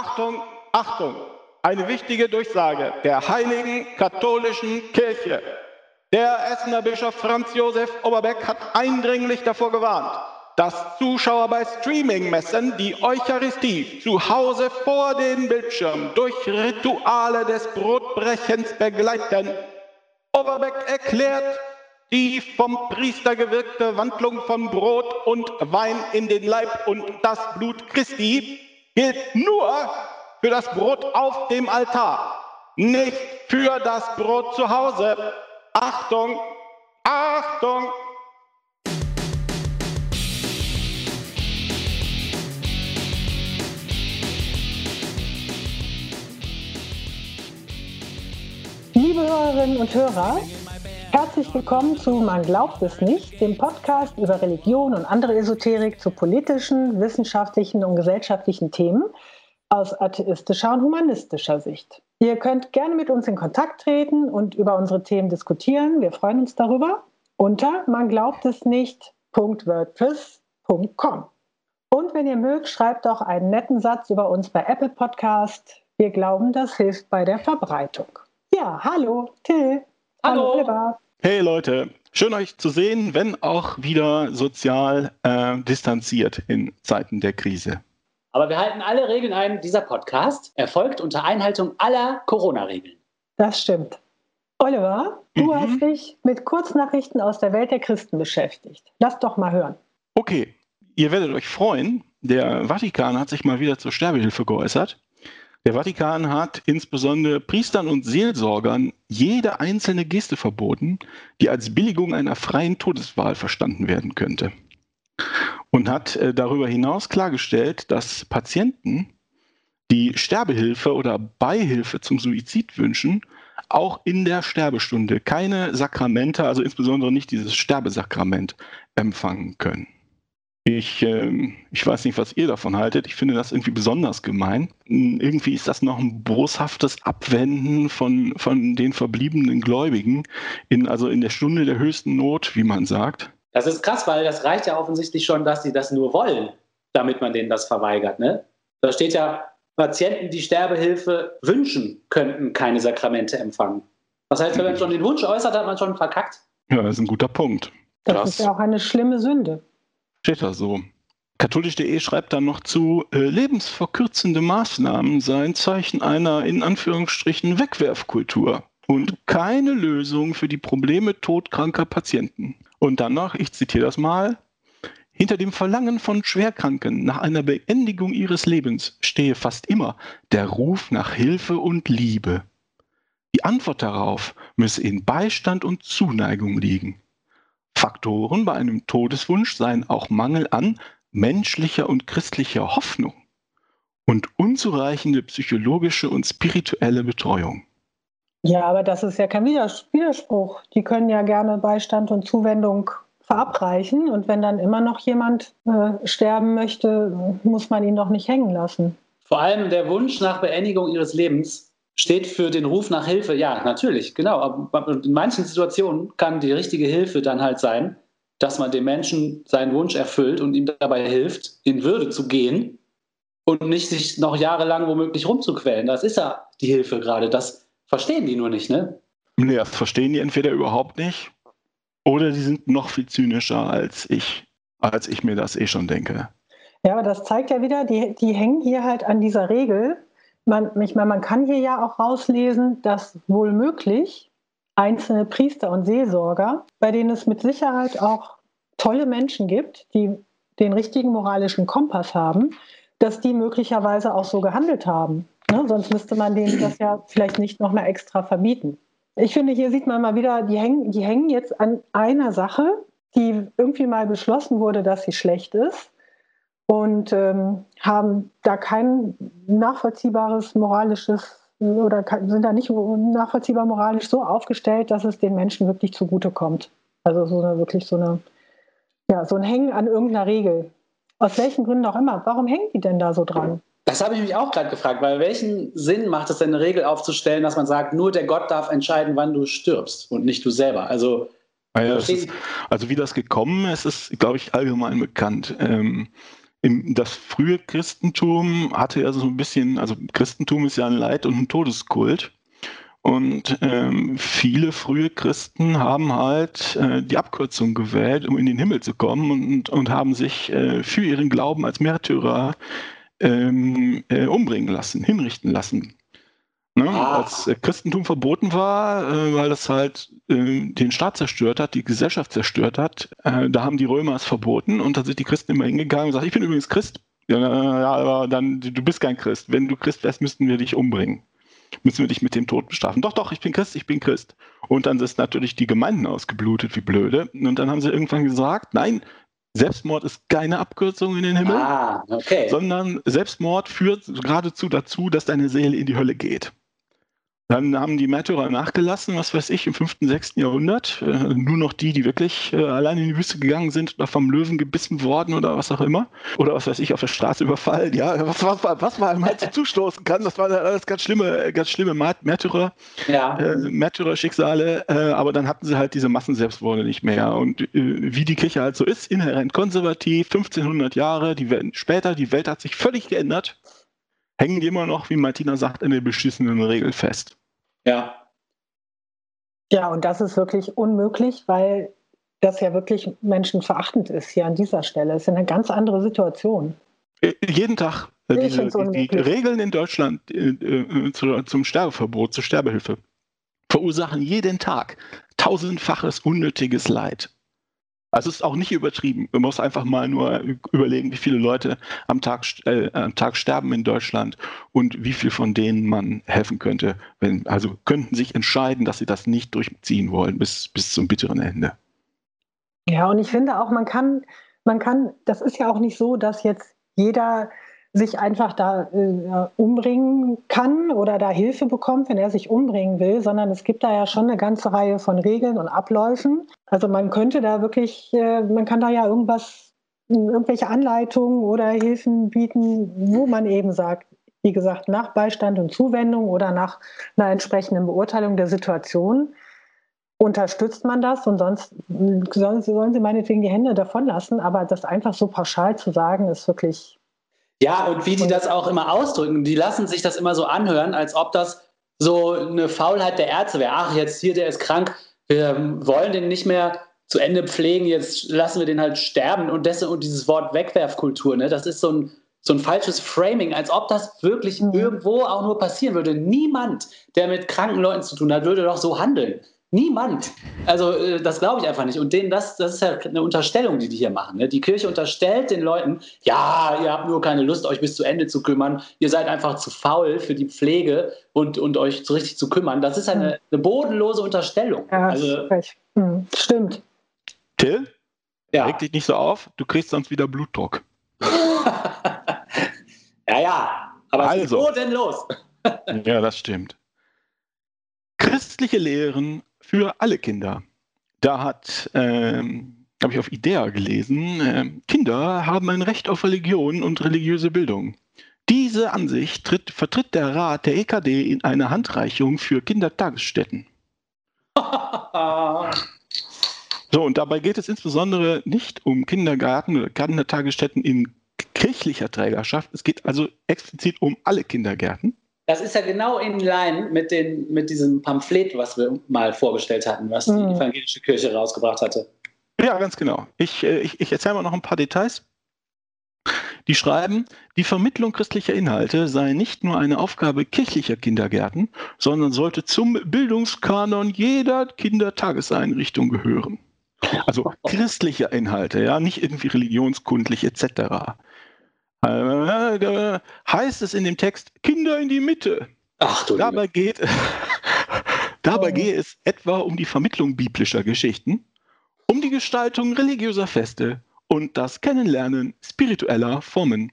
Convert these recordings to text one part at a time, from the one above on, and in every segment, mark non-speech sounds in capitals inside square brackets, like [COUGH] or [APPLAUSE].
Achtung, Achtung, eine wichtige Durchsage der heiligen katholischen Kirche. Der Essener Bischof Franz Josef Oberbeck hat eindringlich davor gewarnt, dass Zuschauer bei Streaming-Messen die Eucharistie zu Hause vor den Bildschirm durch Rituale des Brotbrechens begleiten. Oberbeck erklärt, die vom Priester gewirkte Wandlung von Brot und Wein in den Leib und das Blut Christi gilt nur für das Brot auf dem Altar, nicht für das Brot zu Hause. Achtung, Achtung! Liebe Hörerinnen und Hörer, herzlich willkommen zu Man glaubt es nicht, dem Podcast über Religion und andere Esoterik zu politischen, wissenschaftlichen und gesellschaftlichen Themen aus atheistischer und humanistischer Sicht. Ihr könnt gerne mit uns in Kontakt treten und über unsere Themen diskutieren. Wir freuen uns darüber unter man glaubt es nicht.wordpress.com. Und wenn ihr mögt, schreibt auch einen netten Satz über uns bei Apple Podcast. Wir glauben, das hilft bei der Verbreitung. Ja, hallo, Till. Hallo, Oliver. Hey Leute, schön euch zu sehen, wenn auch wieder sozial äh, distanziert in Zeiten der Krise. Aber wir halten alle Regeln ein. Dieser Podcast erfolgt unter Einhaltung aller Corona-Regeln. Das stimmt. Oliver, du mhm. hast dich mit Kurznachrichten aus der Welt der Christen beschäftigt. Lass doch mal hören. Okay, ihr werdet euch freuen. Der Vatikan hat sich mal wieder zur Sterbehilfe geäußert. Der Vatikan hat insbesondere Priestern und Seelsorgern jede einzelne Geste verboten, die als Billigung einer freien Todeswahl verstanden werden könnte und hat äh, darüber hinaus klargestellt, dass Patienten, die Sterbehilfe oder Beihilfe zum Suizid wünschen, auch in der Sterbestunde keine Sakramente, also insbesondere nicht dieses Sterbesakrament, empfangen können. Ich, äh, ich weiß nicht, was ihr davon haltet. Ich finde das irgendwie besonders gemein. Irgendwie ist das noch ein boshaftes Abwenden von, von den verbliebenen Gläubigen, in, also in der Stunde der höchsten Not, wie man sagt. Das ist krass, weil das reicht ja offensichtlich schon, dass sie das nur wollen, damit man denen das verweigert. Ne? Da steht ja, Patienten, die Sterbehilfe wünschen, könnten keine Sakramente empfangen. Das heißt, wenn man schon den Wunsch äußert, hat man schon verkackt. Ja, das ist ein guter Punkt. Das Krass. ist ja auch eine schlimme Sünde. Steht da so. Katholisch.de schreibt dann noch zu, äh, lebensverkürzende Maßnahmen seien Zeichen einer in Anführungsstrichen Wegwerfkultur und keine Lösung für die Probleme todkranker Patienten. Und dann noch, ich zitiere das mal, hinter dem Verlangen von Schwerkranken nach einer Beendigung ihres Lebens stehe fast immer der Ruf nach Hilfe und Liebe. Die Antwort darauf müsse in Beistand und Zuneigung liegen. Faktoren bei einem Todeswunsch seien auch Mangel an menschlicher und christlicher Hoffnung und unzureichende psychologische und spirituelle Betreuung. Ja, aber das ist ja kein Widerspruch. Die können ja gerne Beistand und Zuwendung verabreichen und wenn dann immer noch jemand äh, sterben möchte, muss man ihn doch nicht hängen lassen. Vor allem der Wunsch nach Beendigung ihres Lebens steht für den Ruf nach Hilfe. Ja, natürlich, genau. Aber in manchen Situationen kann die richtige Hilfe dann halt sein, dass man dem Menschen seinen Wunsch erfüllt und ihm dabei hilft, in Würde zu gehen und nicht sich noch jahrelang womöglich rumzuquälen. Das ist ja die Hilfe gerade. Das Verstehen die nur nicht, ne? Nee, das verstehen die entweder überhaupt nicht oder die sind noch viel zynischer als ich, als ich mir das eh schon denke. Ja, aber das zeigt ja wieder, die, die hängen hier halt an dieser Regel. Man, ich meine, man kann hier ja auch rauslesen, dass wohl möglich einzelne Priester und Seelsorger, bei denen es mit Sicherheit auch tolle Menschen gibt, die den richtigen moralischen Kompass haben, dass die möglicherweise auch so gehandelt haben. Ne? Sonst müsste man denen das ja vielleicht nicht nochmal extra verbieten. Ich finde, hier sieht man mal wieder, die hängen, die hängen jetzt an einer Sache, die irgendwie mal beschlossen wurde, dass sie schlecht ist und ähm, haben da kein nachvollziehbares moralisches oder sind da nicht nachvollziehbar moralisch so aufgestellt, dass es den Menschen wirklich zugutekommt. Also so eine wirklich so eine ja so ein Hängen an irgendeiner Regel. Aus welchen Gründen auch immer. Warum hängen die denn da so dran? Das habe ich mich auch gerade gefragt, weil welchen Sinn macht es denn, eine Regel aufzustellen, dass man sagt, nur der Gott darf entscheiden, wann du stirbst und nicht du selber? Also, ah ja, ist, also wie das gekommen ist, ist, glaube ich, allgemein bekannt. Ähm, im, das frühe Christentum hatte ja so ein bisschen, also Christentum ist ja ein Leid- und ein Todeskult. Und ähm, viele frühe Christen haben halt äh, die Abkürzung gewählt, um in den Himmel zu kommen und, und haben sich äh, für ihren Glauben als Märtyrer ähm, äh, umbringen lassen, hinrichten lassen. Ne? Ah. Als äh, Christentum verboten war, äh, weil das halt äh, den Staat zerstört hat, die Gesellschaft zerstört hat, da haben die Römer es verboten und da sind die Christen immer hingegangen und gesagt, ich bin übrigens Christ. Ja, aber dann, du bist kein Christ. Wenn du Christ wärst, müssten wir dich umbringen müssen wir dich mit dem Tod bestrafen. Doch, doch, ich bin Christ, ich bin Christ. Und dann ist natürlich die Gemeinden ausgeblutet, wie blöde. Und dann haben sie irgendwann gesagt, nein, Selbstmord ist keine Abkürzung in den Himmel, ah, okay. sondern Selbstmord führt geradezu dazu, dass deine Seele in die Hölle geht. Dann haben die Märtyrer nachgelassen, was weiß ich, im 5., 6. Jahrhundert. Äh, nur noch die, die wirklich äh, allein in die Wüste gegangen sind oder vom Löwen gebissen worden oder was auch immer. Oder was weiß ich, auf der Straße überfallen. Ja, was, was, was man halt so zustoßen kann, das waren alles ganz schlimme, ganz schlimme Märtyrer, ja. äh, Märtyrerschicksale. Äh, aber dann hatten sie halt diese Massenselbstmorde nicht mehr. Und äh, wie die Kirche halt so ist, inhärent konservativ, 1500 Jahre, die werden später, die Welt hat sich völlig geändert hängen die immer noch, wie Martina sagt, in der beschissenen Regel fest. Ja. Ja, und das ist wirklich unmöglich, weil das ja wirklich menschenverachtend ist hier an dieser Stelle. Es ist eine ganz andere Situation. Äh, jeden Tag. Äh, diese, die, die, Regeln in Deutschland äh, äh, zu, zum Sterbeverbot, zur Sterbehilfe, verursachen jeden Tag tausendfaches unnötiges Leid. Also es ist auch nicht übertrieben. Man muss einfach mal nur überlegen, wie viele Leute am Tag, äh, am Tag sterben in Deutschland und wie viel von denen man helfen könnte. Wenn, also könnten sich entscheiden, dass sie das nicht durchziehen wollen bis, bis zum bitteren Ende. Ja, und ich finde auch, man kann, man kann, das ist ja auch nicht so, dass jetzt jeder sich einfach da äh, umbringen kann oder da Hilfe bekommt, wenn er sich umbringen will, sondern es gibt da ja schon eine ganze Reihe von Regeln und Abläufen. Also man könnte da wirklich, äh, man kann da ja irgendwas, irgendwelche Anleitungen oder Hilfen bieten, wo man eben sagt, wie gesagt, nach Beistand und Zuwendung oder nach einer entsprechenden Beurteilung der Situation unterstützt man das und sonst sollen, sollen sie meinetwegen die Hände davon lassen, aber das einfach so pauschal zu sagen, ist wirklich ja, und wie die das auch immer ausdrücken, die lassen sich das immer so anhören, als ob das so eine Faulheit der Ärzte wäre. Ach, jetzt hier, der ist krank, wir wollen den nicht mehr zu Ende pflegen, jetzt lassen wir den halt sterben. Und, das, und dieses Wort Wegwerfkultur, ne, das ist so ein, so ein falsches Framing, als ob das wirklich mhm. irgendwo auch nur passieren würde. Niemand, der mit kranken Leuten zu tun hat, würde doch so handeln. Niemand. Also äh, das glaube ich einfach nicht. Und denen, das, das ist ja eine Unterstellung, die die hier machen. Ne? Die Kirche unterstellt den Leuten, ja, ihr habt nur keine Lust, euch bis zu Ende zu kümmern. Ihr seid einfach zu faul für die Pflege und, und euch so richtig zu kümmern. Das ist eine, hm. eine bodenlose Unterstellung. Ja, also, hm, stimmt. Till, ja. reg dich nicht so auf, du kriegst sonst wieder Blutdruck. [LAUGHS] ja, ja, aber also. bodenlos. [LAUGHS] ja, das stimmt. Christliche Lehren für alle Kinder. Da hat, ähm, habe ich auf Idea gelesen, äh, Kinder haben ein Recht auf Religion und religiöse Bildung. Diese Ansicht tritt, vertritt der Rat der EKD in einer Handreichung für Kindertagesstätten. [LAUGHS] so, und dabei geht es insbesondere nicht um Kindergarten oder Kindertagesstätten in kirchlicher Trägerschaft. Es geht also explizit um alle Kindergärten. Das ist ja genau in line mit, den, mit diesem Pamphlet, was wir mal vorgestellt hatten, was die mhm. evangelische Kirche rausgebracht hatte. Ja, ganz genau. Ich, äh, ich, ich erzähle mal noch ein paar Details. Die schreiben, die Vermittlung christlicher Inhalte sei nicht nur eine Aufgabe kirchlicher Kindergärten, sondern sollte zum Bildungskanon jeder Kindertageseinrichtung gehören. Also [LAUGHS] christliche Inhalte, ja, nicht irgendwie religionskundlich etc. Äh, heißt es in dem Text Kinder in die Mitte. Ach du dabei geht, [LAUGHS] dabei oh. gehe es etwa um die Vermittlung biblischer Geschichten, um die Gestaltung religiöser Feste und das Kennenlernen spiritueller Formen.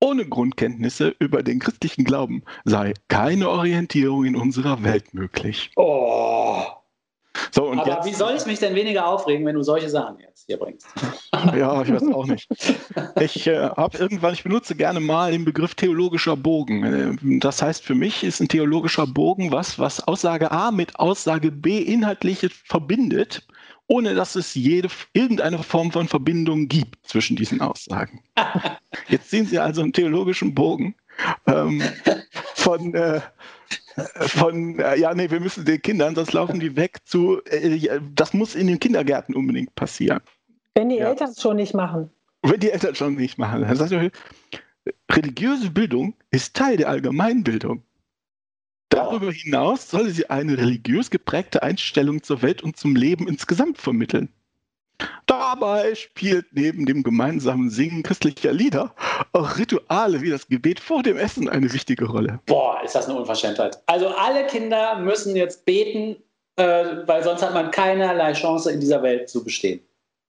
Ohne Grundkenntnisse über den christlichen Glauben sei keine Orientierung in unserer Welt möglich. Oh. So, Aber jetzt, wie soll ich mich denn weniger aufregen, wenn du solche Sachen jetzt hier bringst? [LAUGHS] ja, ich weiß auch nicht. Ich äh, habe irgendwann, ich benutze gerne mal den Begriff theologischer Bogen. Äh, das heißt, für mich ist ein theologischer Bogen was, was Aussage A mit Aussage B inhaltlich verbindet ohne dass es jede, irgendeine Form von Verbindung gibt zwischen diesen Aussagen. [LAUGHS] Jetzt sehen Sie also einen theologischen Bogen ähm, von, äh, von äh, ja, nee, wir müssen den Kindern, sonst laufen die weg zu, äh, das muss in den Kindergärten unbedingt passieren. Wenn die ja. Eltern es schon nicht machen. Wenn die Eltern schon nicht machen. Dann sagt er, religiöse Bildung ist Teil der Allgemeinbildung. Darüber hinaus soll sie eine religiös geprägte Einstellung zur Welt und zum Leben insgesamt vermitteln. Dabei spielt neben dem gemeinsamen Singen christlicher Lieder auch Rituale wie das Gebet vor dem Essen eine wichtige Rolle. Boah, ist das eine Unverschämtheit. Also alle Kinder müssen jetzt beten, äh, weil sonst hat man keinerlei Chance in dieser Welt zu bestehen.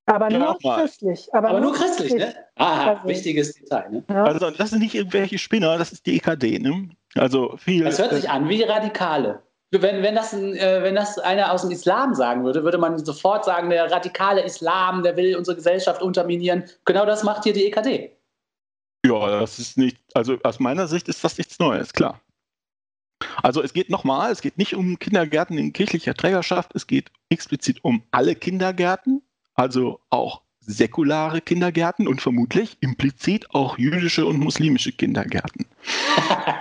Aber nur christlich. Aber, aber nur, nur christlich, christlich, ne? Aha, also, wichtiges Detail. Ne? Ja. Also das sind nicht irgendwelche Spinner, das ist die EKD, ne? Also viel. Das hört sich an wie Radikale. Wenn, wenn, das, äh, wenn das einer aus dem Islam sagen würde, würde man sofort sagen, der radikale Islam, der will unsere Gesellschaft unterminieren. Genau das macht hier die EKD. Ja, das ist nicht, also aus meiner Sicht ist das nichts Neues, klar. Also es geht nochmal, es geht nicht um Kindergärten in kirchlicher Trägerschaft, es geht explizit um alle Kindergärten, also auch säkulare Kindergärten und vermutlich implizit auch jüdische und muslimische Kindergärten.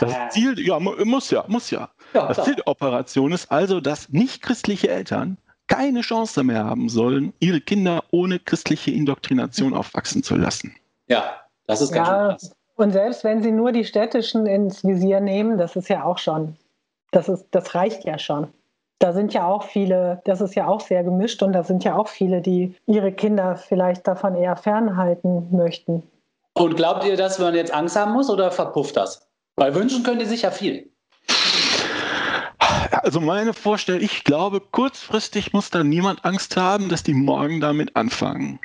Das [LAUGHS] Ziel, ja, muss ja, muss ja. ja das Ziel der Operation ist also, dass nichtchristliche Eltern keine Chance mehr haben sollen, ihre Kinder ohne christliche Indoktrination aufwachsen zu lassen. Ja, das ist ganz ja, schön Und selbst wenn sie nur die städtischen ins Visier nehmen, das ist ja auch schon, das, ist, das reicht ja schon da sind ja auch viele, das ist ja auch sehr gemischt und da sind ja auch viele, die ihre Kinder vielleicht davon eher fernhalten möchten. Und glaubt ihr, dass man jetzt Angst haben muss oder verpufft das? Weil wünschen könnt ihr sich ja viel. Also meine Vorstellung, ich glaube, kurzfristig muss da niemand Angst haben, dass die morgen damit anfangen.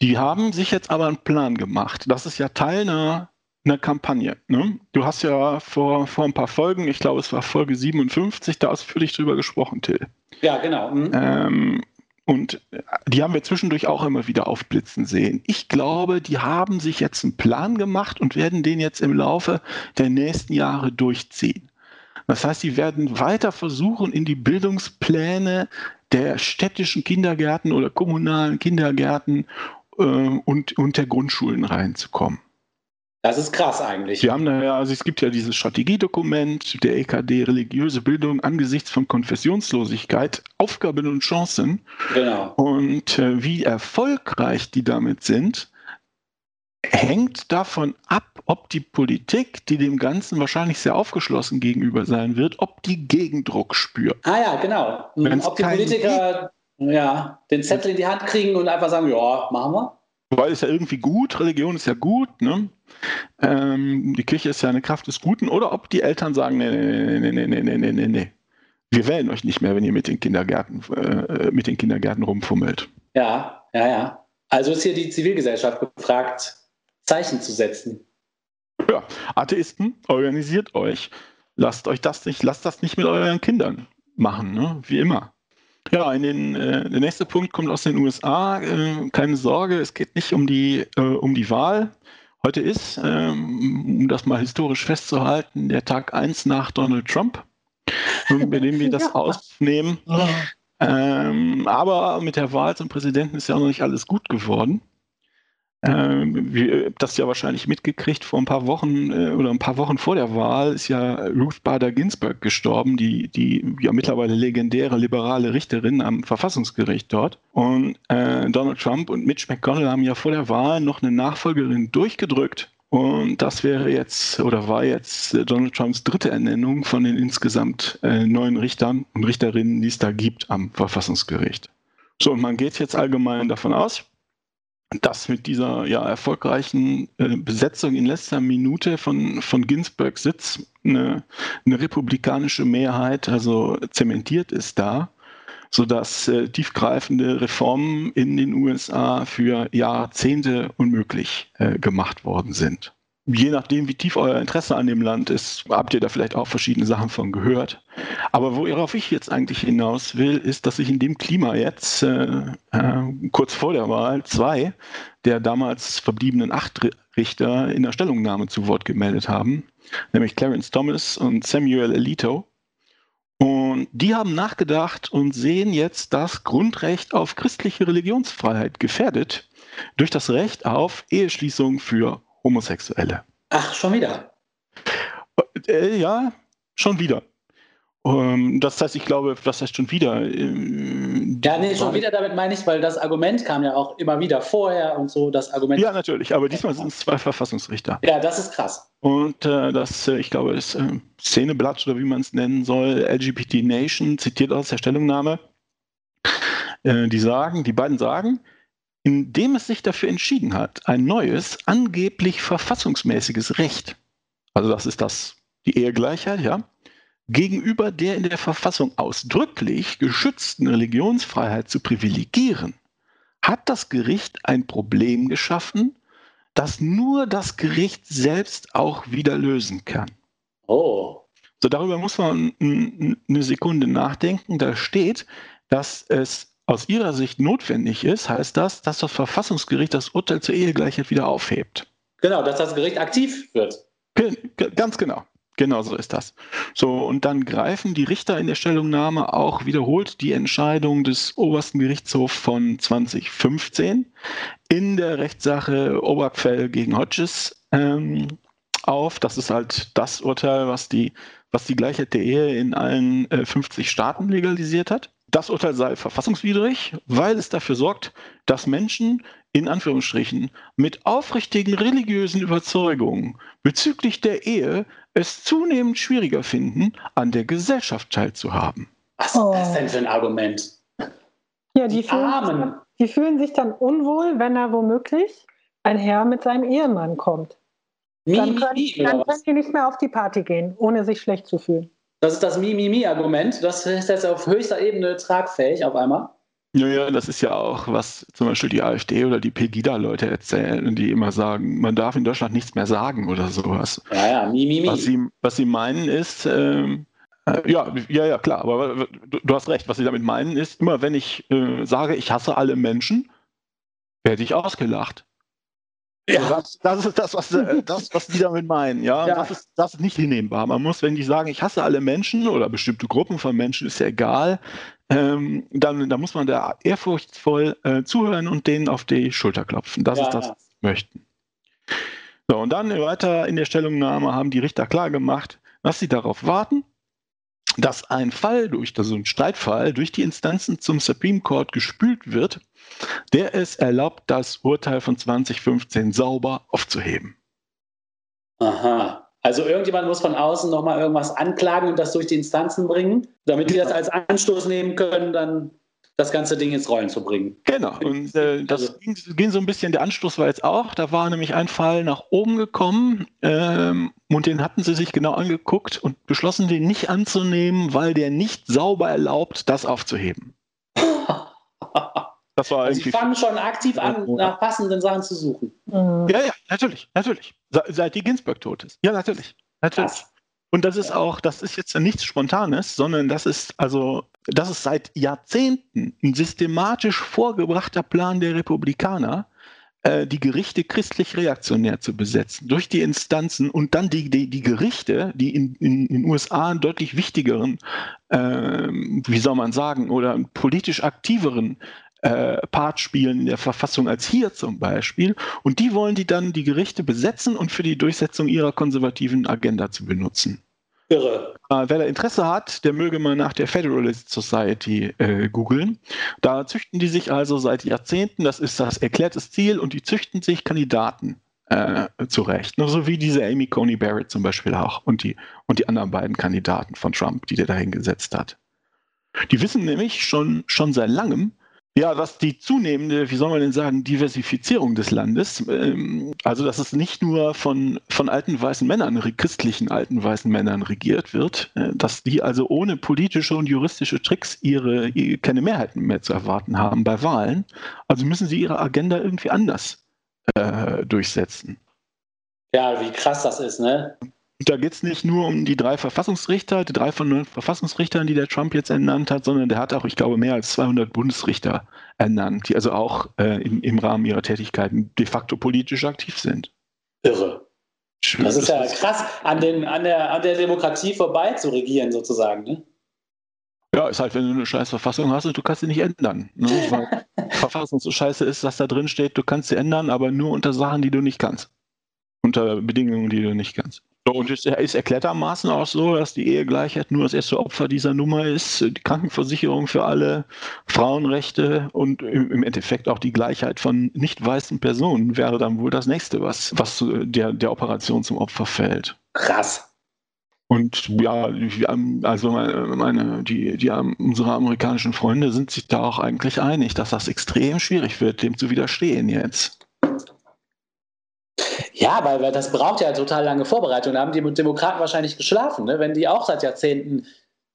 Die haben sich jetzt aber einen Plan gemacht. Das ist ja Teil einer eine Kampagne. Ne? Du hast ja vor, vor ein paar Folgen, ich glaube, es war Folge 57, da ausführlich drüber gesprochen, Till. Ja, genau. Mhm. Ähm, und die haben wir zwischendurch auch immer wieder aufblitzen sehen. Ich glaube, die haben sich jetzt einen Plan gemacht und werden den jetzt im Laufe der nächsten Jahre durchziehen. Das heißt, sie werden weiter versuchen, in die Bildungspläne der städtischen Kindergärten oder kommunalen Kindergärten äh, und, und der Grundschulen reinzukommen. Das ist krass eigentlich. Wir haben ja, also es gibt ja dieses Strategiedokument der EKD religiöse Bildung angesichts von Konfessionslosigkeit, Aufgaben und Chancen. Genau. Und äh, wie erfolgreich die damit sind, hängt davon ab, ob die Politik, die dem Ganzen wahrscheinlich sehr aufgeschlossen gegenüber sein wird, ob die Gegendruck spürt. Ah ja, genau. Wenn's ob die Politiker ja, den Zettel in die Hand kriegen und einfach sagen, ja, machen wir. Weil es ja irgendwie gut, Religion ist ja gut, ne? ähm, die Kirche ist ja eine Kraft des Guten, oder ob die Eltern sagen, nee, nee, nee, nee, nee, nee, nee, nee, nee. Wir wählen euch nicht mehr, wenn ihr mit den Kindergärten, äh, mit den Kindergärten rumfummelt. Ja, ja, ja. Also ist hier die Zivilgesellschaft gefragt, Zeichen zu setzen. Ja, Atheisten, organisiert euch. Lasst euch das nicht, lasst das nicht mit euren Kindern machen, ne? wie immer. Ja, in den, äh, der nächste Punkt kommt aus den USA. Äh, keine Sorge, es geht nicht um die, äh, um die Wahl. Heute ist, ähm, um das mal historisch festzuhalten, der Tag 1 nach Donald Trump, bei dem wir [LAUGHS] das ja. aufnehmen. Ähm, aber mit der Wahl zum Präsidenten ist ja noch nicht alles gut geworden. Ähm, wie, das ja wahrscheinlich mitgekriegt, vor ein paar Wochen äh, oder ein paar Wochen vor der Wahl ist ja Ruth Bader Ginsburg gestorben, die, die ja mittlerweile legendäre liberale Richterin am Verfassungsgericht dort. Und äh, Donald Trump und Mitch McConnell haben ja vor der Wahl noch eine Nachfolgerin durchgedrückt. Und das wäre jetzt oder war jetzt Donald Trumps dritte Ernennung von den insgesamt äh, neun Richtern und Richterinnen, die es da gibt am Verfassungsgericht. So, und man geht jetzt allgemein davon aus, dass mit dieser ja, erfolgreichen äh, Besetzung in letzter Minute von, von Ginsburg Sitz eine, eine republikanische Mehrheit also zementiert ist da, sodass äh, tiefgreifende Reformen in den USA für Jahrzehnte unmöglich äh, gemacht worden sind je nachdem, wie tief euer Interesse an dem Land ist, habt ihr da vielleicht auch verschiedene Sachen von gehört. Aber worauf ich jetzt eigentlich hinaus will, ist, dass sich in dem Klima jetzt äh, äh, kurz vor der Wahl zwei der damals verbliebenen acht Richter in der Stellungnahme zu Wort gemeldet haben, nämlich Clarence Thomas und Samuel Alito. Und die haben nachgedacht und sehen jetzt das Grundrecht auf christliche Religionsfreiheit gefährdet durch das Recht auf Eheschließung für Homosexuelle. Ach, schon wieder. Äh, ja, schon wieder. Um, ähm, das heißt, ich glaube, was heißt schon wieder? Ähm, ja, nee, schon wieder damit meine ich, weil das Argument kam ja auch immer wieder vorher und so, das Argument. Ja, natürlich, aber diesmal sind es zwei Verfassungsrichter. Ja, das ist krass. Und äh, das, äh, ich glaube, das äh, Szeneblatt oder wie man es nennen soll, LGBT Nation, zitiert aus der Stellungnahme, äh, die sagen, die beiden sagen, indem es sich dafür entschieden hat, ein neues, angeblich verfassungsmäßiges Recht, also das ist das, die Ehegleichheit, ja, gegenüber der in der Verfassung ausdrücklich geschützten Religionsfreiheit zu privilegieren, hat das Gericht ein Problem geschaffen, das nur das Gericht selbst auch wieder lösen kann. Oh. So, darüber muss man eine Sekunde nachdenken. Da steht, dass es aus Ihrer Sicht notwendig ist, heißt das, dass das Verfassungsgericht das Urteil zur Ehegleichheit wieder aufhebt. Genau, dass das Gericht aktiv wird. Ganz genau. Genau so ist das. So, und dann greifen die Richter in der Stellungnahme auch wiederholt die Entscheidung des obersten Gerichtshofs von 2015 in der Rechtssache Obergfell gegen Hodges ähm, auf. Das ist halt das Urteil, was die, was die Gleichheit der Ehe in allen äh, 50 Staaten legalisiert hat. Das Urteil sei verfassungswidrig, weil es dafür sorgt, dass Menschen in Anführungsstrichen mit aufrichtigen religiösen Überzeugungen bezüglich der Ehe es zunehmend schwieriger finden, an der Gesellschaft teilzuhaben. Was ist das denn für ein Argument? Ja, die, die fühlen, Armen. die fühlen sich dann unwohl, wenn er womöglich ein Herr mit seinem Ehemann kommt. Dann können, dann können die nicht mehr auf die Party gehen, ohne sich schlecht zu fühlen. Das ist das Mi-Mi-Mi-Argument. Das ist jetzt auf höchster Ebene tragfähig auf einmal. Ja, ja, das ist ja auch, was zum Beispiel die AfD oder die Pegida-Leute erzählen, die immer sagen, man darf in Deutschland nichts mehr sagen oder sowas. Ja, ja, mi, mi, mi. Was sie, was sie meinen ist, ähm, äh, ja, ja, ja, klar, aber du, du, hast recht, was sie damit meinen ist, immer wenn ich äh, sage, ich hasse alle Menschen, werde ich ausgelacht. Ja. Das, das, ist das was, äh, [LAUGHS] das, was die damit meinen. Ja? ja. Das, ist, das ist nicht hinnehmbar. Man muss, wenn die sagen, ich hasse alle Menschen oder bestimmte Gruppen von Menschen, ist ja egal, ähm, dann, dann muss man da ehrfurchtsvoll äh, zuhören und denen auf die Schulter klopfen. Das ja, ist das, was sie möchten. So, und dann weiter in der Stellungnahme haben die Richter klargemacht, dass sie darauf warten, dass ein Fall durch, also ein Streitfall durch die Instanzen zum Supreme Court gespült wird, der es erlaubt, das Urteil von 2015 sauber aufzuheben. Aha. Also irgendjemand muss von außen nochmal irgendwas anklagen und das durch die Instanzen bringen, damit die das als Anstoß nehmen können, dann das ganze Ding ins Rollen zu bringen. Genau, und äh, das also. ging, ging, so ein bisschen, der Anstoß war jetzt auch, da war nämlich ein Fall nach oben gekommen ähm, und den hatten sie sich genau angeguckt und beschlossen, den nicht anzunehmen, weil der nicht sauber erlaubt, das aufzuheben. [LAUGHS] Das war also Sie fangen schon aktiv an, nach passenden Sachen zu suchen. Mhm. Ja, ja, natürlich, natürlich. Seit die Ginsburg tot ist. Ja, natürlich. Natürlich. Krass. Und das ist auch, das ist jetzt nichts Spontanes, sondern das ist also, das ist seit Jahrzehnten ein systematisch vorgebrachter Plan der Republikaner, äh, die Gerichte christlich reaktionär zu besetzen, durch die Instanzen und dann die, die, die Gerichte, die in, in, in den USA einen deutlich wichtigeren, äh, wie soll man sagen, oder politisch aktiveren äh, Part spielen in der Verfassung als hier zum Beispiel. Und die wollen die dann die Gerichte besetzen und für die Durchsetzung ihrer konservativen Agenda zu benutzen. Irre. Äh, wer da Interesse hat, der möge mal nach der Federalist Society äh, googeln. Da züchten die sich also seit Jahrzehnten, das ist das erklärtes Ziel, und die züchten sich Kandidaten äh, zurecht. So wie diese Amy Coney Barrett zum Beispiel auch und die, und die anderen beiden Kandidaten von Trump, die der dahin gesetzt hat. Die wissen nämlich schon, schon seit langem, ja, was die zunehmende, wie soll man denn sagen, Diversifizierung des Landes, ähm, also dass es nicht nur von, von alten weißen Männern, christlichen alten weißen Männern regiert wird, äh, dass die also ohne politische und juristische Tricks ihre, ihre, keine Mehrheiten mehr zu erwarten haben bei Wahlen. Also müssen sie ihre Agenda irgendwie anders äh, durchsetzen. Ja, wie krass das ist, ne? Da geht es nicht nur um die drei Verfassungsrichter, die drei von neun Verfassungsrichtern, die der Trump jetzt ernannt hat, sondern der hat auch, ich glaube, mehr als 200 Bundesrichter ernannt, die also auch äh, im, im, Rahmen ihrer Tätigkeiten de facto politisch aktiv sind. Irre. Das ist ja krass, an, den, an, der, an der Demokratie vorbei zu regieren, sozusagen. Ne? Ja, ist halt, wenn du eine scheiß Verfassung hast und du kannst sie nicht ändern. Ne? [LAUGHS] Weil Verfassung so scheiße ist, dass da drin steht, du kannst sie ändern, aber nur unter Sachen, die du nicht kannst. Unter Bedingungen, die du nicht kannst. Und es ist erklärtermaßen auch so, dass die Ehegleichheit nur das erste Opfer dieser Nummer ist, die Krankenversicherung für alle, Frauenrechte und im Endeffekt auch die Gleichheit von nicht weißen Personen wäre dann wohl das nächste, was, was der, der Operation zum Opfer fällt. Krass. Und ja, also meine, meine, die, die unsere amerikanischen Freunde sind sich da auch eigentlich einig, dass das extrem schwierig wird, dem zu widerstehen jetzt. Ja, weil, weil das braucht ja total lange Vorbereitung. Da haben die Demokraten wahrscheinlich geschlafen. Ne? Wenn die auch seit Jahrzehnten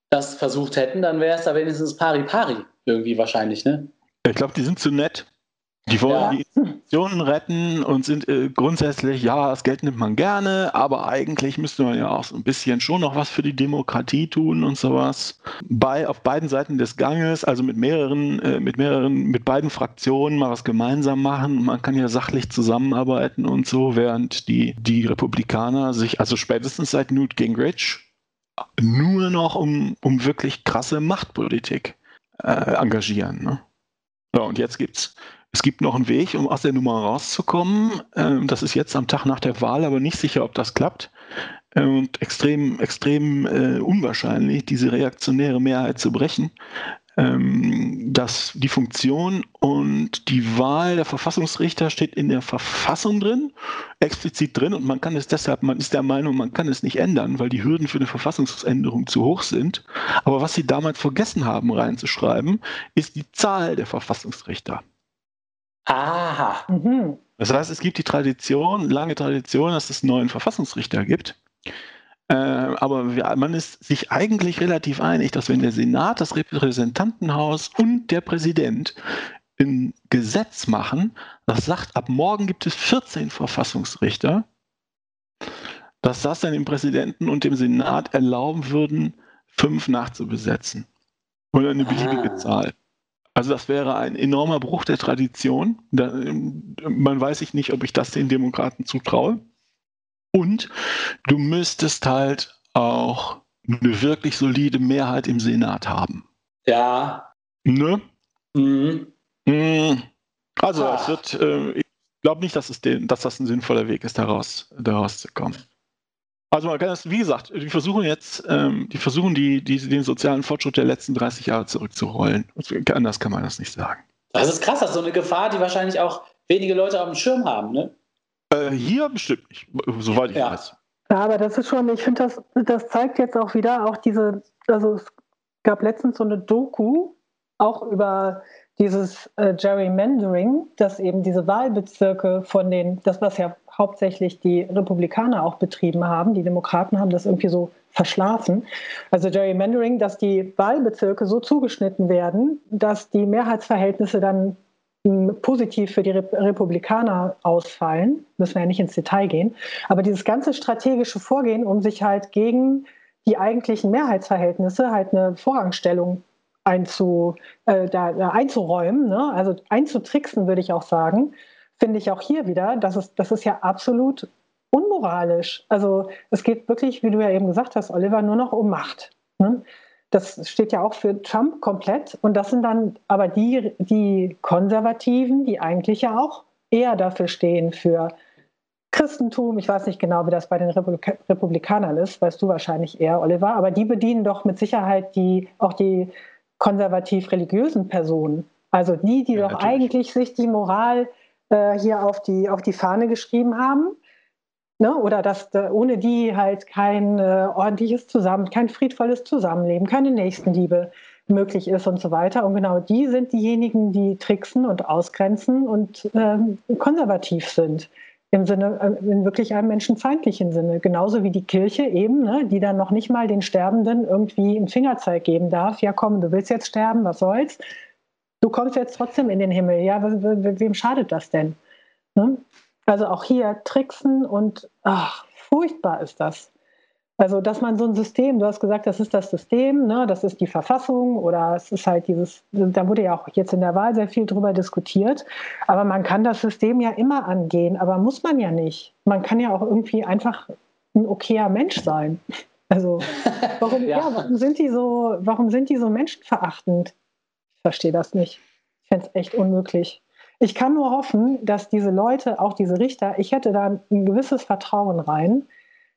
das versucht hätten, dann wäre es da wenigstens pari-pari irgendwie wahrscheinlich. Ne? Ich glaube, die sind zu nett. Die wollen ja. die Institutionen retten und sind äh, grundsätzlich, ja, das Geld nimmt man gerne, aber eigentlich müsste man ja auch so ein bisschen schon noch was für die Demokratie tun und sowas. Bei, auf beiden Seiten des Ganges, also mit mehreren, äh, mit mehreren, mit beiden Fraktionen mal was gemeinsam machen. Man kann ja sachlich zusammenarbeiten und so, während die, die Republikaner sich, also spätestens seit Newt Gingrich, nur noch um, um wirklich krasse Machtpolitik äh, engagieren. Ne? So, und jetzt gibt's es gibt noch einen Weg, um aus der Nummer rauszukommen. Ähm, das ist jetzt am Tag nach der Wahl, aber nicht sicher, ob das klappt. Ähm, und extrem, extrem äh, unwahrscheinlich, diese reaktionäre Mehrheit zu brechen. Ähm, dass die Funktion und die Wahl der Verfassungsrichter steht in der Verfassung drin, explizit drin, und man kann es deshalb, man ist der Meinung, man kann es nicht ändern, weil die Hürden für eine Verfassungsänderung zu hoch sind. Aber was sie damals vergessen haben reinzuschreiben, ist die Zahl der Verfassungsrichter. Aha. Mhm. Das heißt, es gibt die Tradition, lange Tradition, dass es neuen Verfassungsrichter gibt. Äh, aber wir, man ist sich eigentlich relativ einig, dass wenn der Senat, das Repräsentantenhaus und der Präsident ein Gesetz machen, das sagt, ab morgen gibt es 14 Verfassungsrichter, dass das dann dem Präsidenten und dem Senat erlauben würden, fünf nachzubesetzen. Oder eine beliebige ah. Zahl. Also das wäre ein enormer Bruch der Tradition. Da, man weiß ich nicht, ob ich das den Demokraten zutraue. Und du müsstest halt auch eine wirklich solide Mehrheit im Senat haben. Ja. Ne? Mhm. mhm. Also es wird, äh, ich glaube nicht, dass, es den, dass das ein sinnvoller Weg ist, daraus, daraus zu kommen. Also man kann das, wie gesagt, die versuchen jetzt, ähm, die versuchen die, die, den sozialen Fortschritt der letzten 30 Jahre zurückzurollen. Anders kann man das nicht sagen. Das ist krass, das ist so eine Gefahr, die wahrscheinlich auch wenige Leute auf dem Schirm haben, ne? Äh, hier bestimmt nicht, soweit ich ja. weiß. Ja, aber das ist schon, ich finde, das, das zeigt jetzt auch wieder auch diese, also es gab letztens so eine Doku, auch über dieses äh, Gerrymandering, dass eben diese Wahlbezirke von den, das was ja hauptsächlich die Republikaner auch betrieben haben, die Demokraten haben das irgendwie so verschlafen. Also Gerrymandering, dass die Wahlbezirke so zugeschnitten werden, dass die Mehrheitsverhältnisse dann positiv für die Republikaner ausfallen, müssen wir ja nicht ins Detail gehen, aber dieses ganze strategische Vorgehen, um sich halt gegen die eigentlichen Mehrheitsverhältnisse halt eine Vorrangstellung einzu, äh, da, da einzuräumen, ne? also einzutricksen, würde ich auch sagen, finde ich auch hier wieder, das ist, das ist ja absolut unmoralisch. Also es geht wirklich, wie du ja eben gesagt hast, Oliver, nur noch um Macht. Ne? Das steht ja auch für Trump komplett. Und das sind dann aber die, die Konservativen, die eigentlich ja auch eher dafür stehen, für Christentum. Ich weiß nicht genau, wie das bei den Republik Republikanern ist, weißt du wahrscheinlich eher, Oliver. Aber die bedienen doch mit Sicherheit die, auch die konservativ-religiösen Personen. Also die, die ja, doch natürlich. eigentlich sich die Moral äh, hier auf die, auf die Fahne geschrieben haben. Ne? Oder dass äh, ohne die halt kein äh, ordentliches Zusammen, kein friedvolles Zusammenleben, keine Nächstenliebe möglich ist und so weiter. Und genau die sind diejenigen, die tricksen und ausgrenzen und ähm, konservativ sind. Im Sinne, äh, in wirklich einem menschenfeindlichen Sinne. Genauso wie die Kirche eben, ne, die dann noch nicht mal den Sterbenden irgendwie einen Fingerzeig geben darf. Ja, komm, du willst jetzt sterben, was soll's? Du kommst jetzt trotzdem in den Himmel. Ja, wem schadet das denn? Ne? Also auch hier tricksen und ach, furchtbar ist das. Also, dass man so ein System, du hast gesagt, das ist das System, ne, das ist die Verfassung oder es ist halt dieses, da wurde ja auch jetzt in der Wahl sehr viel drüber diskutiert, aber man kann das System ja immer angehen, aber muss man ja nicht. Man kann ja auch irgendwie einfach ein okayer Mensch sein. Also, warum, [LAUGHS] ja. ja. warum, sind die so, warum sind die so menschenverachtend? Ich verstehe das nicht. Ich fände es echt unmöglich. Ich kann nur hoffen, dass diese Leute, auch diese Richter, ich hätte da ein gewisses Vertrauen rein,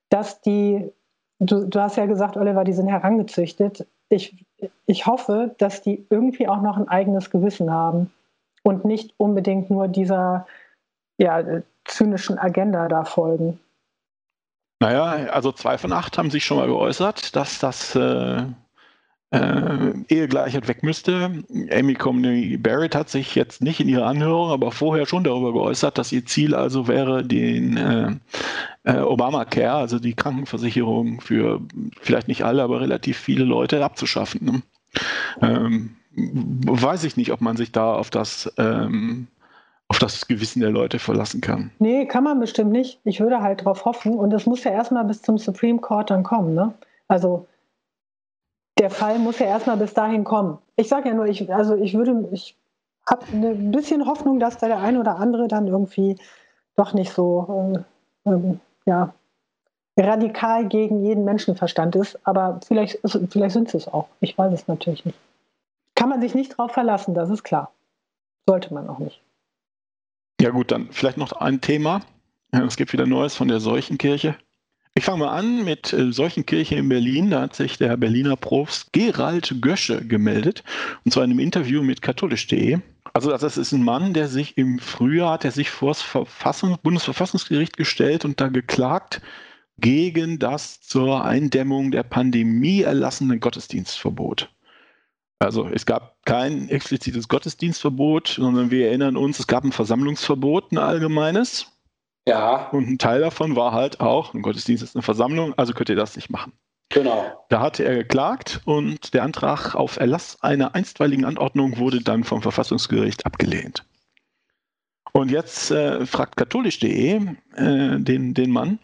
dass die, du, du hast ja gesagt, Oliver, die sind herangezüchtet. Ich, ich hoffe, dass die irgendwie auch noch ein eigenes Gewissen haben und nicht unbedingt nur dieser ja, zynischen Agenda da folgen. Naja, also zwei von acht haben sich schon mal geäußert, dass das äh, äh, Ehegleichheit weg müsste. Amy Comey Barrett hat sich jetzt nicht in ihrer Anhörung, aber vorher schon darüber geäußert, dass ihr Ziel also wäre, den äh, äh, Obamacare, also die Krankenversicherung für vielleicht nicht alle, aber relativ viele Leute abzuschaffen. Ne? Ähm, weiß ich nicht, ob man sich da auf das ähm, auf das Gewissen der Leute verlassen kann. Nee, kann man bestimmt nicht. Ich würde halt darauf hoffen. Und es muss ja erstmal bis zum Supreme Court dann kommen. Ne? Also der Fall muss ja erstmal bis dahin kommen. Ich sage ja nur, ich, also ich würde, ich habe ein bisschen Hoffnung, dass da der eine oder andere dann irgendwie doch nicht so äh, äh, ja, radikal gegen jeden Menschenverstand ist. Aber vielleicht, vielleicht sind sie es auch. Ich weiß es natürlich nicht. Kann man sich nicht darauf verlassen, das ist klar. Sollte man auch nicht. Ja gut, dann vielleicht noch ein Thema. Es gibt wieder Neues von der Seuchenkirche. Ich fange mal an mit äh, Seuchenkirche in Berlin. Da hat sich der Berliner Propst Gerald Gösche gemeldet. Und zwar in einem Interview mit katholisch.de. Also das ist ein Mann, der sich im Frühjahr, hat er sich vor das Verfassung, Bundesverfassungsgericht gestellt und da geklagt gegen das zur Eindämmung der Pandemie erlassene Gottesdienstverbot. Also es gab kein explizites Gottesdienstverbot, sondern wir erinnern uns, es gab ein Versammlungsverbot, ein allgemeines. Ja. Und ein Teil davon war halt auch, ein Gottesdienst ist eine Versammlung, also könnt ihr das nicht machen. Genau. Da hatte er geklagt und der Antrag auf Erlass einer einstweiligen Anordnung wurde dann vom Verfassungsgericht abgelehnt. Und jetzt äh, fragt katholisch.de äh, den, den Mann,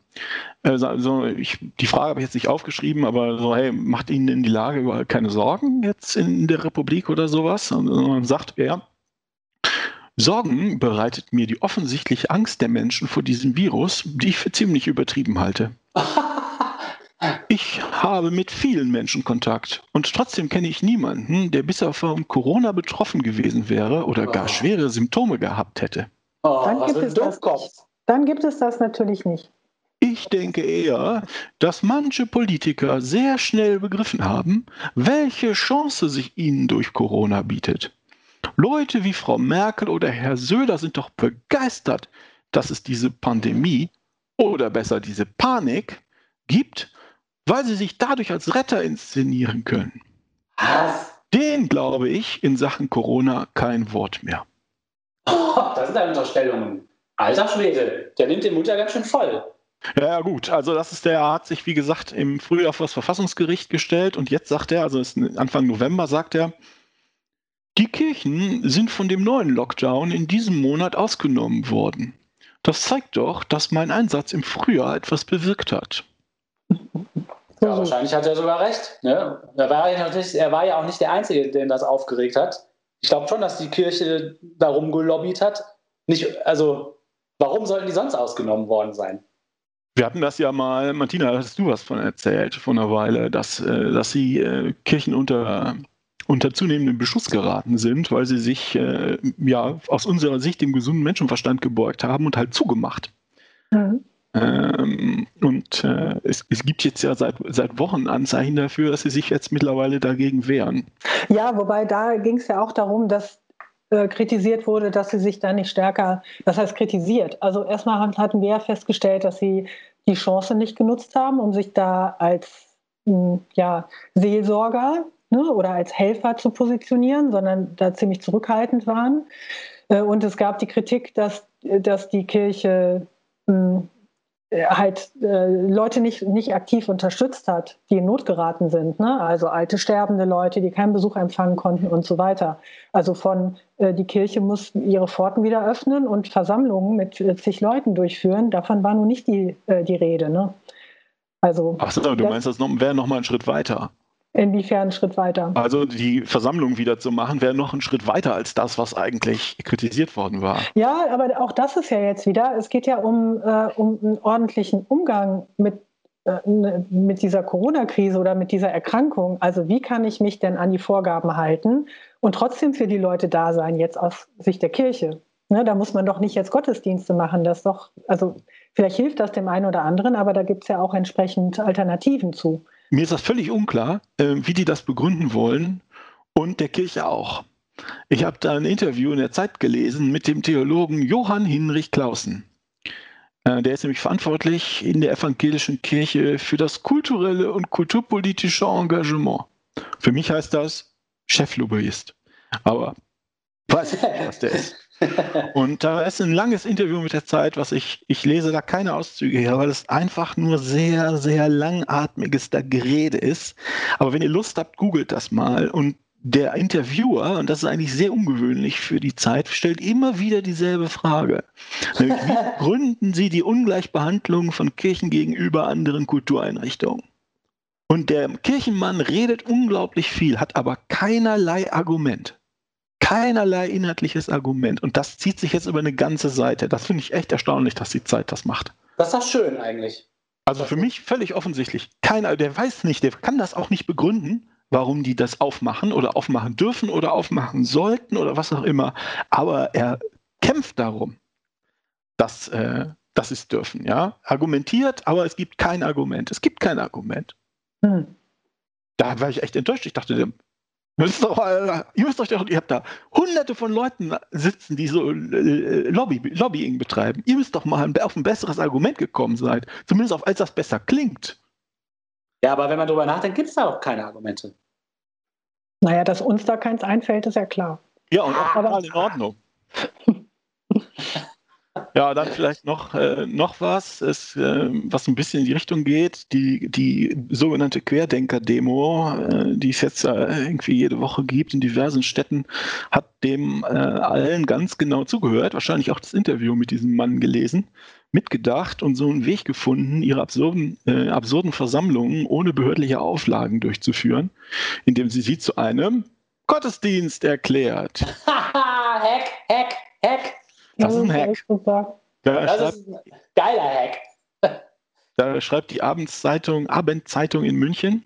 äh, so, ich, die Frage habe ich jetzt nicht aufgeschrieben, aber so, hey, macht Ihnen in die Lage überhaupt keine Sorgen jetzt in der Republik oder sowas? Und, und sagt er, Sorgen bereitet mir die offensichtliche Angst der Menschen vor diesem Virus, die ich für ziemlich übertrieben halte. [LAUGHS] Ich habe mit vielen Menschen Kontakt und trotzdem kenne ich niemanden, der bisher von Corona betroffen gewesen wäre oder gar oh. schwere Symptome gehabt hätte. Oh, dann, gibt es das dann gibt es das natürlich nicht. Ich denke eher, dass manche Politiker sehr schnell begriffen haben, welche Chance sich ihnen durch Corona bietet. Leute wie Frau Merkel oder Herr Söder sind doch begeistert, dass es diese Pandemie oder besser diese Panik gibt, weil sie sich dadurch als Retter inszenieren können. Was? Den glaube ich in Sachen Corona kein Wort mehr. Oh, das sind ja Unterstellungen. Alter Schwede, der nimmt den Mut ja ganz schön voll. Ja, gut. Also, das ist der, hat sich, wie gesagt, im Frühjahr vor das Verfassungsgericht gestellt und jetzt sagt er, also Anfang November sagt er, die Kirchen sind von dem neuen Lockdown in diesem Monat ausgenommen worden. Das zeigt doch, dass mein Einsatz im Frühjahr etwas bewirkt hat. Ja, wahrscheinlich hat er sogar recht. Ne? Er, war ja er war ja auch nicht der Einzige, den das aufgeregt hat. Ich glaube schon, dass die Kirche darum gelobbyt hat. Nicht, also, warum sollten die sonst ausgenommen worden sein? Wir hatten das ja mal, Martina, hast du was von erzählt vor einer Weile, dass, äh, dass die äh, Kirchen unter, unter zunehmenden Beschuss geraten sind, weil sie sich äh, ja aus unserer Sicht dem gesunden Menschenverstand gebeugt haben und halt zugemacht. Mhm. Ähm, und äh, es, es, gibt jetzt ja seit, seit Wochen Anzeichen dafür, dass sie sich jetzt mittlerweile dagegen wehren. Ja, wobei da ging es ja auch darum, dass äh, kritisiert wurde, dass sie sich da nicht stärker, das heißt kritisiert. Also erstmal hatten wir ja festgestellt, dass sie die Chance nicht genutzt haben, um sich da als hm, ja, Seelsorger ne, oder als Helfer zu positionieren, sondern da ziemlich zurückhaltend waren. Äh, und es gab die Kritik, dass, dass die Kirche hm, äh, halt äh, Leute nicht, nicht aktiv unterstützt hat, die in Not geraten sind. Ne? Also alte sterbende Leute, die keinen Besuch empfangen konnten und so weiter. Also von äh, die Kirche muss ihre Pforten wieder öffnen und Versammlungen mit äh, zig Leuten durchführen. Davon war nun nicht die, die Rede. Ne? Also, Ach so, du meinst, das wäre noch mal ein Schritt weiter. Inwiefern einen Schritt weiter? Also die Versammlung wieder zu machen, wäre noch ein Schritt weiter als das, was eigentlich kritisiert worden war. Ja, aber auch das ist ja jetzt wieder, es geht ja um, äh, um einen ordentlichen Umgang mit äh, ne, mit dieser Corona-Krise oder mit dieser Erkrankung, also wie kann ich mich denn an die Vorgaben halten und trotzdem für die Leute da sein, jetzt aus Sicht der Kirche? Ne, da muss man doch nicht jetzt Gottesdienste machen. Das doch, also vielleicht hilft das dem einen oder anderen, aber da gibt es ja auch entsprechend Alternativen zu. Mir ist das völlig unklar, äh, wie die das begründen wollen und der Kirche auch. Ich habe da ein Interview in der Zeit gelesen mit dem Theologen Johann Hinrich Clausen. Äh, der ist nämlich verantwortlich in der evangelischen Kirche für das kulturelle und kulturpolitische Engagement. Für mich heißt das Cheflobbyist. Aber weiß ich nicht, was der ist. [LAUGHS] Und da ist ein langes Interview mit der Zeit, was ich, ich lese da keine Auszüge her, weil es einfach nur sehr, sehr langatmiges da Gerede ist. Aber wenn ihr Lust habt, googelt das mal und der Interviewer, und das ist eigentlich sehr ungewöhnlich für die Zeit, stellt immer wieder dieselbe Frage. Nämlich, wie [LAUGHS] gründen Sie die Ungleichbehandlung von Kirchen gegenüber anderen Kultureinrichtungen? Und der Kirchenmann redet unglaublich viel, hat aber keinerlei Argument. Keinerlei inhaltliches Argument. Und das zieht sich jetzt über eine ganze Seite. Das finde ich echt erstaunlich, dass die Zeit das macht. Das ist doch schön eigentlich. Also für mich völlig offensichtlich. Keiner, der weiß nicht, der kann das auch nicht begründen warum die das aufmachen oder aufmachen dürfen oder aufmachen sollten oder was auch immer. Aber er kämpft darum, dass, äh, dass sie es dürfen. Ja? Argumentiert, aber es gibt kein Argument. Es gibt kein Argument. Hm. Da war ich echt enttäuscht. Ich dachte, Müsst doch, äh, ihr müsst euch doch, ihr habt da hunderte von Leuten sitzen, die so äh, Lobby, Lobbying betreiben. Ihr müsst doch mal auf ein besseres Argument gekommen sein. Zumindest auf, als das besser klingt. Ja, aber wenn man darüber nachdenkt, gibt es da auch keine Argumente. Naja, dass uns da keins einfällt, ist ja klar. Ja, und auch total in Ordnung. [LAUGHS] Ja, dann vielleicht noch, äh, noch was, ist, äh, was ein bisschen in die Richtung geht. Die, die sogenannte Querdenker-Demo, äh, die es jetzt äh, irgendwie jede Woche gibt in diversen Städten, hat dem äh, allen ganz genau zugehört, wahrscheinlich auch das Interview mit diesem Mann gelesen mitgedacht und so einen Weg gefunden, ihre absurden, äh, absurden Versammlungen ohne behördliche Auflagen durchzuführen, indem sie sie zu einem Gottesdienst erklärt. [LAUGHS] Hack, Hack, Hack. Das ist ein Hack. Da das ist ein geiler Hack. Da schreibt die Abendszeitung, Abendzeitung in München.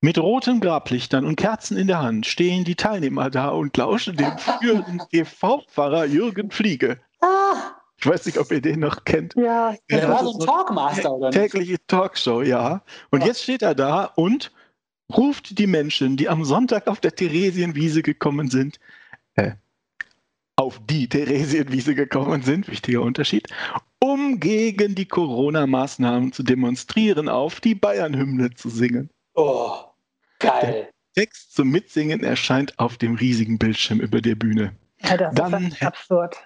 Mit roten Grablichtern und Kerzen in der Hand stehen die Teilnehmer da und lauschen dem führenden [LAUGHS] TV-Pfarrer Jürgen Fliege. Ah. Ich weiß nicht, ob ihr den noch kennt. Ja, der war so ein Talkmaster, oder nicht? Tägliche Talkshow, ja. Und ja. jetzt steht er da und ruft die Menschen, die am Sonntag auf der Theresienwiese gekommen sind, auf die Theresienwiese gekommen sind, wichtiger Unterschied, um gegen die Corona-Maßnahmen zu demonstrieren, auf die Bayern-Hymne zu singen. Oh, geil. Der Text zum Mitsingen erscheint auf dem riesigen Bildschirm über der Bühne. Ja, das Dann, ist absurd.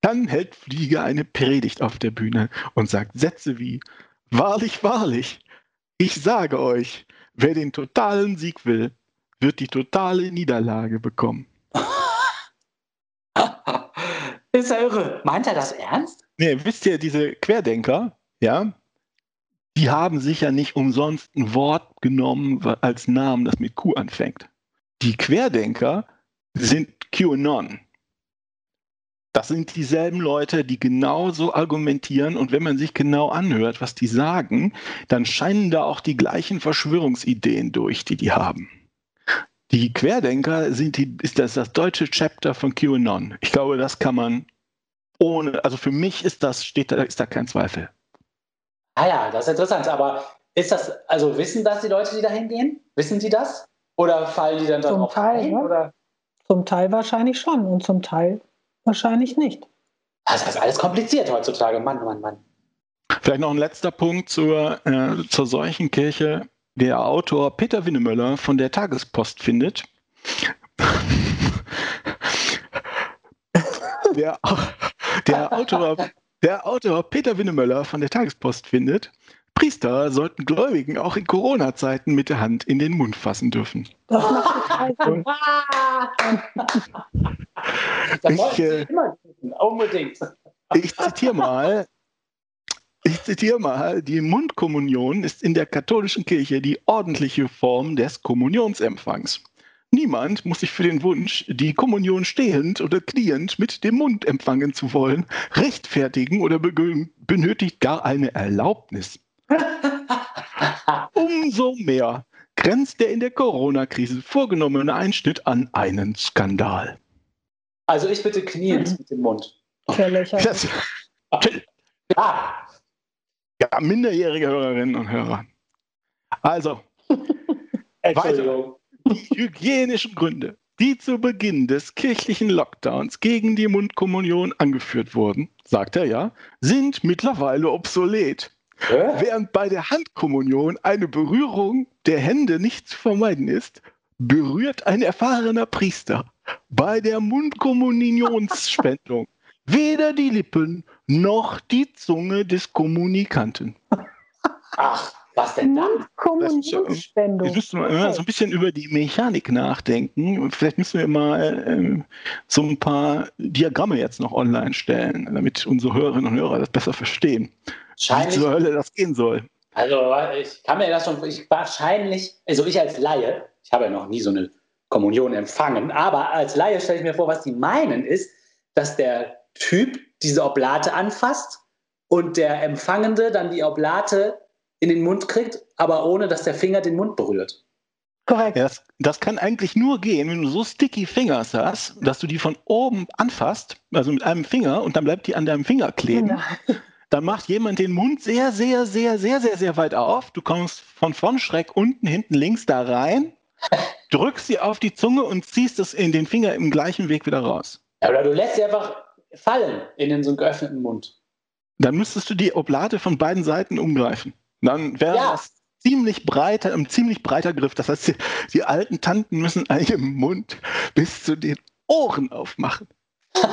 Dann hält Flieger eine Predigt auf der Bühne und sagt Sätze wie, wahrlich, wahrlich, ich sage euch, wer den totalen Sieg will, wird die totale Niederlage bekommen. [LAUGHS] Ist er irre. Meint er das ernst? Nee, wisst ihr, diese Querdenker, ja, die haben sich ja nicht umsonst ein Wort genommen als Namen, das mit Q anfängt. Die Querdenker sind QAnon. Das sind dieselben Leute, die genauso argumentieren und wenn man sich genau anhört, was die sagen, dann scheinen da auch die gleichen Verschwörungsideen durch, die die haben. Die Querdenker sind die, ist das, das deutsche Chapter von QAnon. Ich glaube, das kann man ohne, also für mich ist das, steht da, ist da kein Zweifel. Ah ja, das ist interessant. Aber ist das, also wissen das die Leute, die da hingehen? Wissen die das? Oder fallen die dann darauf Teil, ein? Ja. Oder? Zum Teil wahrscheinlich schon und zum Teil Wahrscheinlich nicht. Das ist alles kompliziert heutzutage. Mann, Mann, Mann. Vielleicht noch ein letzter Punkt zur, äh, zur Seuchenkirche. Der Autor Peter Winnemöller von der Tagespost findet, der, der, Autor, der Autor Peter Winnemöller von der Tagespost findet, Priester sollten Gläubigen auch in Corona-Zeiten mit der Hand in den Mund fassen dürfen. Das macht total Sinn. [LAUGHS] ich, äh, Unbedingt. Ich zitiere mal. Ich zitiere mal, die Mundkommunion ist in der katholischen Kirche die ordentliche Form des Kommunionsempfangs. Niemand muss sich für den Wunsch, die Kommunion stehend oder kniend mit dem Mund empfangen zu wollen, rechtfertigen oder benötigt gar eine Erlaubnis. [LAUGHS] Umso mehr grenzt der in der Corona-Krise vorgenommene Einschnitt an einen Skandal. Also ich bitte kniend mit dem Mund. Sehr lächerlich. Das, Ja, ja, minderjährige Hörerinnen und Hörer. Also, [LAUGHS] Entschuldigung. hygienischen Gründe, die zu Beginn des kirchlichen Lockdowns gegen die Mundkommunion angeführt wurden, sagt er ja, sind mittlerweile obsolet. Hä? Während bei der Handkommunion eine Berührung der Hände nicht zu vermeiden ist, berührt ein erfahrener Priester bei der Mundkommunionsspendung weder die Lippen noch die Zunge des Kommunikanten. Ach, was denn dann? Kommunionspendung. Jetzt müssen wir mal so ein bisschen über die Mechanik nachdenken. Vielleicht müssen wir mal ähm, so ein paar Diagramme jetzt noch online stellen, damit unsere Hörerinnen und Hörer das besser verstehen. Wie Wahrscheinlich, zur Hölle das gehen soll. also ich kann mir das schon, ich wahrscheinlich, also ich als Laie, ich habe ja noch nie so eine Kommunion empfangen, aber als Laie stelle ich mir vor, was die meinen ist, dass der Typ diese Oblate anfasst und der Empfangende dann die Oblate in den Mund kriegt, aber ohne dass der Finger den Mund berührt. Korrekt. Ja, das, das kann eigentlich nur gehen, wenn du so sticky Fingers hast, dass du die von oben anfasst, also mit einem Finger, und dann bleibt die an deinem Finger kleben. Genau. Dann macht jemand den Mund sehr, sehr, sehr, sehr, sehr, sehr weit auf. Du kommst von vorn schräg unten, hinten links da rein, drückst sie auf die Zunge und ziehst es in den Finger im gleichen Weg wieder raus. Ja, Oder du lässt sie einfach fallen in den so einen geöffneten Mund. Dann müsstest du die Oblate von beiden Seiten umgreifen. Dann wäre Ja. das ziemlich breiter, ein ziemlich breiter Griff. Das heißt, die, die alten Tanten müssen eigentlich im Mund bis zu den Ohren aufmachen.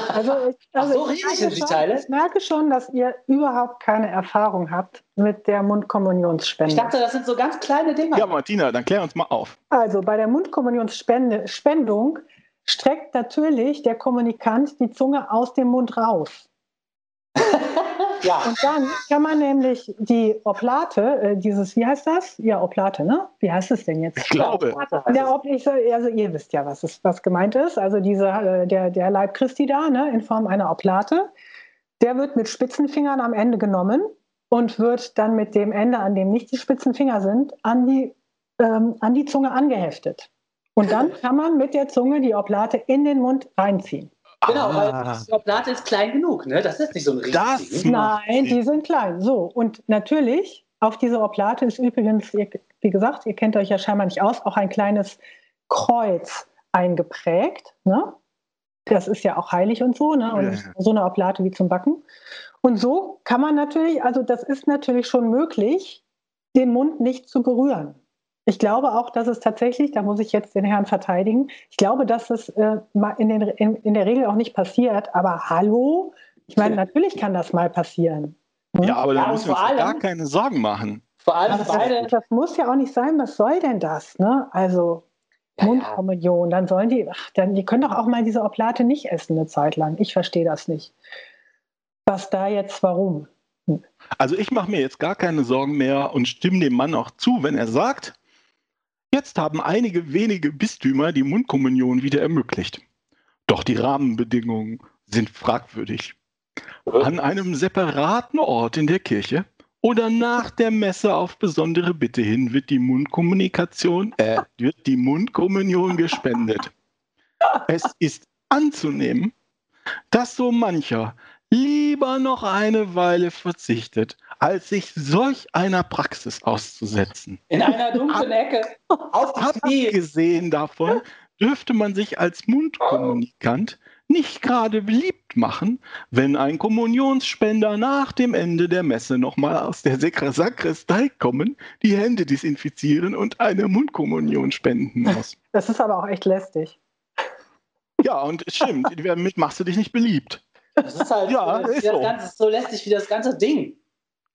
Also, ich, [LAUGHS] also so ich, riesig merke sind die schon, Teile? ich merke schon, dass ihr überhaupt keine Erfahrung habt mit der Mundkommunionsspende. Ich dachte, das sind so ganz kleine Dinger. Ja, Martina, dann klär uns mal auf. Also bei der Mundkommunionsspendung streckt natürlich der Kommunikant die Zunge aus dem Mund raus. [LAUGHS] ja. Und dann kann man nämlich die Oblate, äh, dieses, wie heißt das? Ja, Oblate, ne? Wie heißt es denn jetzt? Ich glaube. Der Ob ich, also ihr wisst ja, was, es, was gemeint ist. Also dieser, äh, der, der Leib Christi da, ne, in Form einer Oblate, der wird mit Spitzenfingern am Ende genommen und wird dann mit dem Ende, an dem nicht die Spitzenfinger sind, an die, ähm, an die Zunge angeheftet. Und dann kann man mit der Zunge die Oblate in den Mund reinziehen. Genau, Ah. weil die Oblate ist klein genug, ne? Das ist nicht so ein riesiges Nein, die sind klein. So, und natürlich, auf dieser Oblate ist übrigens, wie gesagt, ihr kennt euch ja scheinbar nicht aus, auch ein kleines Kreuz eingeprägt. Ne? Das ist ja auch heilig und so, ne? Und Ja. so eine Oblate wie zum Backen. Und so kann man natürlich, also das ist natürlich schon möglich, den Mund nicht zu berühren. Ich glaube auch, dass es tatsächlich, da muss ich jetzt den Herrn verteidigen, ich glaube, dass es äh, in, den, in, in der Regel auch nicht passiert. Aber hallo, ich meine, natürlich kann das mal passieren. Ja, aber da Ja, und müssen wir vor uns gar keine Sorgen machen. Vor allem Aber beide. das, das muss ja auch nicht sein. Was soll denn das? Ne? Also. Mundkommunion, dann sollen die, ach, dann, die können doch auch mal diese Oblate nicht essen eine Zeit lang. Ich verstehe das nicht. Was da jetzt, warum? Also ich mache mir jetzt gar keine Sorgen mehr und stimme dem Mann auch zu, wenn er sagt, jetzt haben einige wenige Bistümer die Mundkommunion wieder ermöglicht. Doch die Rahmenbedingungen sind fragwürdig. An einem separaten Ort in der Kirche oder nach der Messe auf besondere Bitte hin wird die Mundkommunikation, äh, wird die Mundkommunion gespendet. Es ist anzunehmen, dass so mancher lieber noch eine Weile verzichtet, als sich solch einer Praxis auszusetzen. In einer dunklen Ecke. Auf die. Abgesehen davon dürfte man sich als Mundkommunikant nicht gerade beliebt machen, wenn ein Kommunionsspender nach dem Ende der Messe nochmal aus der Sakristei kommen, die Hände desinfizieren und eine Mundkommunion spenden muss. [LAUGHS] Das ist aber auch echt lästig. Ja, und es stimmt, damit machst du dich nicht beliebt. Das ist halt Ja, das, ist das so. Ganze, so lästig wie das ganze Ding.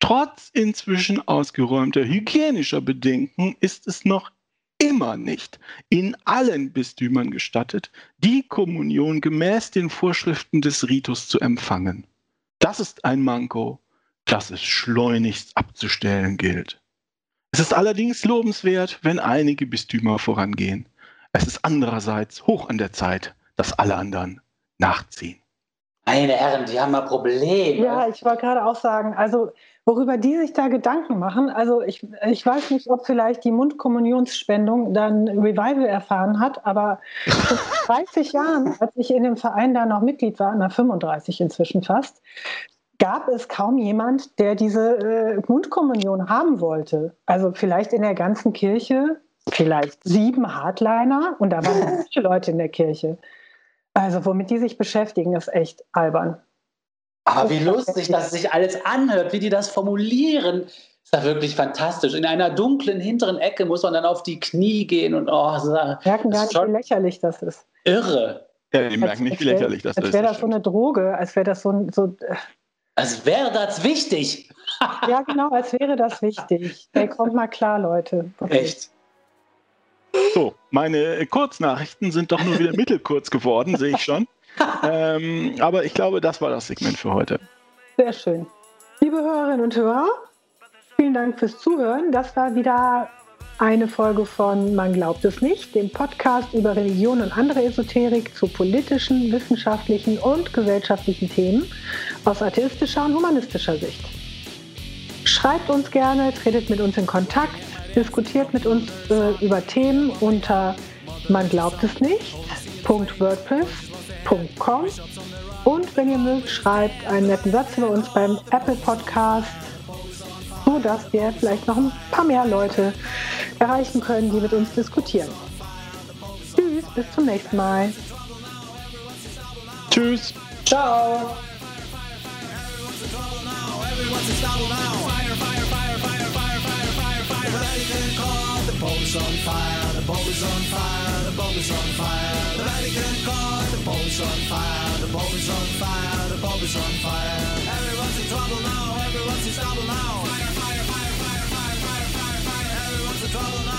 Trotz inzwischen ausgeräumter hygienischer Bedenken ist es noch immer nicht in allen Bistümern gestattet, die Kommunion gemäß den Vorschriften des Ritus zu empfangen. Das ist ein Manko, das es schleunigst abzustellen gilt. Es ist allerdings lobenswert, wenn einige Bistümer vorangehen. Es ist andererseits hoch an der Zeit, dass alle anderen nachziehen. Meine Herren, die haben mal Probleme. Ja, ich wollte gerade auch sagen, also worüber die sich da Gedanken machen, also ich, ich weiß nicht, ob vielleicht die Mundkommunionsspendung dann Revival erfahren hat, aber vor [LAUGHS] 30 Jahren, als ich in dem Verein da noch Mitglied war, na 35 inzwischen fast, gab es kaum jemand, der diese äh, Mundkommunion haben wollte. Also vielleicht in der ganzen Kirche, vielleicht sieben Hardliner und da waren viele [LAUGHS] Leute in der Kirche. Also womit die sich beschäftigen, ist echt albern. Aber wie lustig, dass es sich alles anhört, wie die das formulieren. Ist ja wirklich fantastisch. In einer dunklen hinteren Ecke muss man dann auf die Knie gehen und oh, so, merken gar nicht, wie lächerlich das ist. Irre. Ja, die merken nicht, wie lächerlich das als ist. Als wäre das so eine Droge, als wäre das so, so äh. als wäre das wichtig. ja, genau, als wäre das wichtig. [LAUGHS] Ey, kommt mal klar, Leute. Okay. Echt. So, meine Kurznachrichten sind doch nur wieder [LAUGHS] mittelkurz geworden, sehe ich schon. Ähm, aber ich glaube, das war das Segment für heute. Sehr schön. Liebe Hörerinnen und Hörer, vielen Dank fürs Zuhören. Das war wieder eine Folge von Man glaubt es nicht, dem Podcast über Religion und andere Esoterik zu politischen, wissenschaftlichen und gesellschaftlichen Themen aus atheistischer und humanistischer Sicht. Schreibt uns gerne, tretet mit uns in Kontakt diskutiert mit uns äh, über Themen unter man glaubt es nicht. .wordpress.com und wenn ihr mögt, schreibt einen netten Satz über uns beim Apple Podcast, so dass wir vielleicht noch ein paar mehr Leute erreichen können, die mit uns diskutieren. Tschüss, bis zum nächsten Mal. Tschüss. Ciao. Well, Vatican call, the Pope is on fire, the Pope is on fire, the Pope is on fire. The Vatican call, the Pope is on fire, the Pope is on fire, the Pope is on fire. Everyone's in trouble now, everyone's in trouble now. Fire, fire, fire, fire, fire, fire, fire, fire. Everyone's in trouble now.